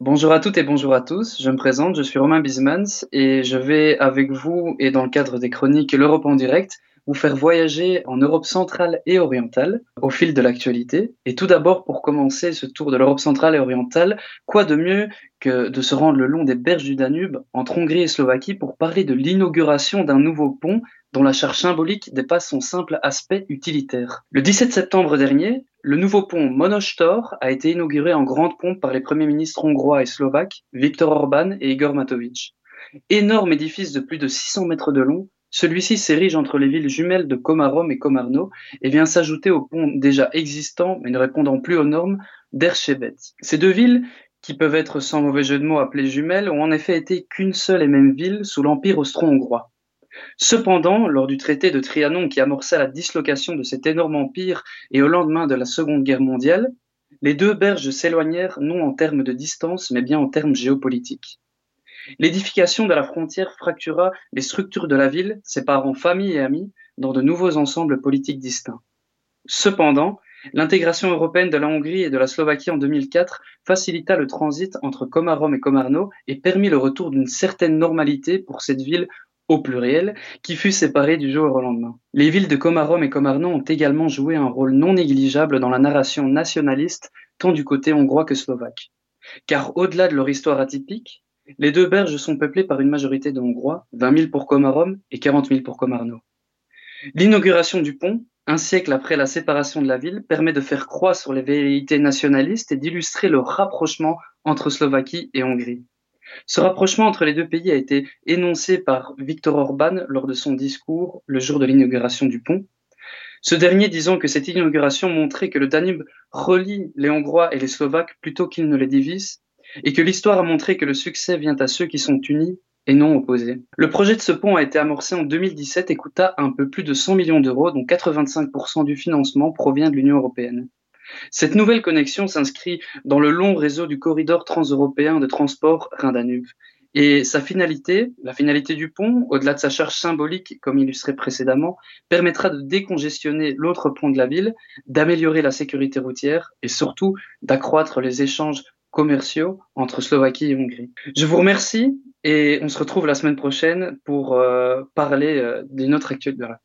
Bonjour à toutes et bonjour à tous. Je me présente, je suis Romain Bismans et je vais avec vous et dans le cadre des chroniques L'Europe en direct vous faire voyager en Europe centrale et orientale au fil de l'actualité. Et tout d'abord, pour commencer ce tour de l'Europe centrale et orientale, quoi de mieux que de se rendre le long des berges du Danube entre Hongrie et Slovaquie pour parler de l'inauguration d'un nouveau pont dont la charge symbolique dépasse son simple aspect utilitaire. Le 17 septembre dernier, le nouveau pont Monostor a été inauguré en grande pompe par les premiers ministres hongrois et slovaques, Viktor Orban et Igor Matovic. Énorme édifice de plus de 600 mètres de long, celui-ci s'érige entre les villes jumelles de Komarom et Komarno et vient s'ajouter au pont déjà existant, mais ne répondant plus aux normes, d'Erchebet. Ces deux villes, qui peuvent être sans mauvais jeu de mots appelées jumelles, ont en effet été qu'une seule et même ville sous l'Empire austro-hongrois. Cependant, lors du traité de Trianon qui amorça la dislocation de cet énorme empire et au lendemain de la Seconde Guerre mondiale, les deux berges s'éloignèrent non en termes de distance, mais bien en termes géopolitiques. L'édification de la frontière fractura les structures de la ville, séparant famille et amis dans de nouveaux ensembles politiques distincts. Cependant, l'intégration européenne de la Hongrie et de la Slovaquie en 2004 facilita le transit entre Komarom et Komarno et permit le retour d'une certaine normalité pour cette ville au pluriel, qui fut séparée du jour au lendemain. Les villes de Komarom et Komarno ont également joué un rôle non négligeable dans la narration nationaliste, tant du côté hongrois que slovaque. Car au-delà de leur histoire atypique, les deux berges sont peuplées par une majorité de Hongrois, 20 000 pour Komarom et 40 000 pour Komarno. L'inauguration du pont, un siècle après la séparation de la ville, permet de faire croix sur les velléités nationalistes et d'illustrer le rapprochement entre Slovaquie et Hongrie. Ce rapprochement entre les deux pays a été énoncé par Viktor Orban lors de son discours le jour de l'inauguration du pont. Ce dernier disant que cette inauguration montrait que le Danube relie les Hongrois et les Slovaques plutôt qu'il ne les divise et que l'histoire a montré que le succès vient à ceux qui sont unis et non opposés. Le projet de ce pont a été amorcé en 2017 et coûta un peu plus de 100 millions d'euros, dont 85% du financement provient de l'Union européenne. Cette nouvelle connexion s'inscrit dans le long réseau du corridor transeuropéen de transport Rhin-Danube. Et sa finalité, la finalité du pont, au-delà de sa charge symbolique, comme illustré précédemment, permettra de décongestionner l'autre pont de la ville, d'améliorer la sécurité routière et surtout d'accroître les échanges commerciaux entre Slovaquie et Hongrie. Je vous remercie et on se retrouve la semaine prochaine pour euh, parler euh, d'une autre actualité.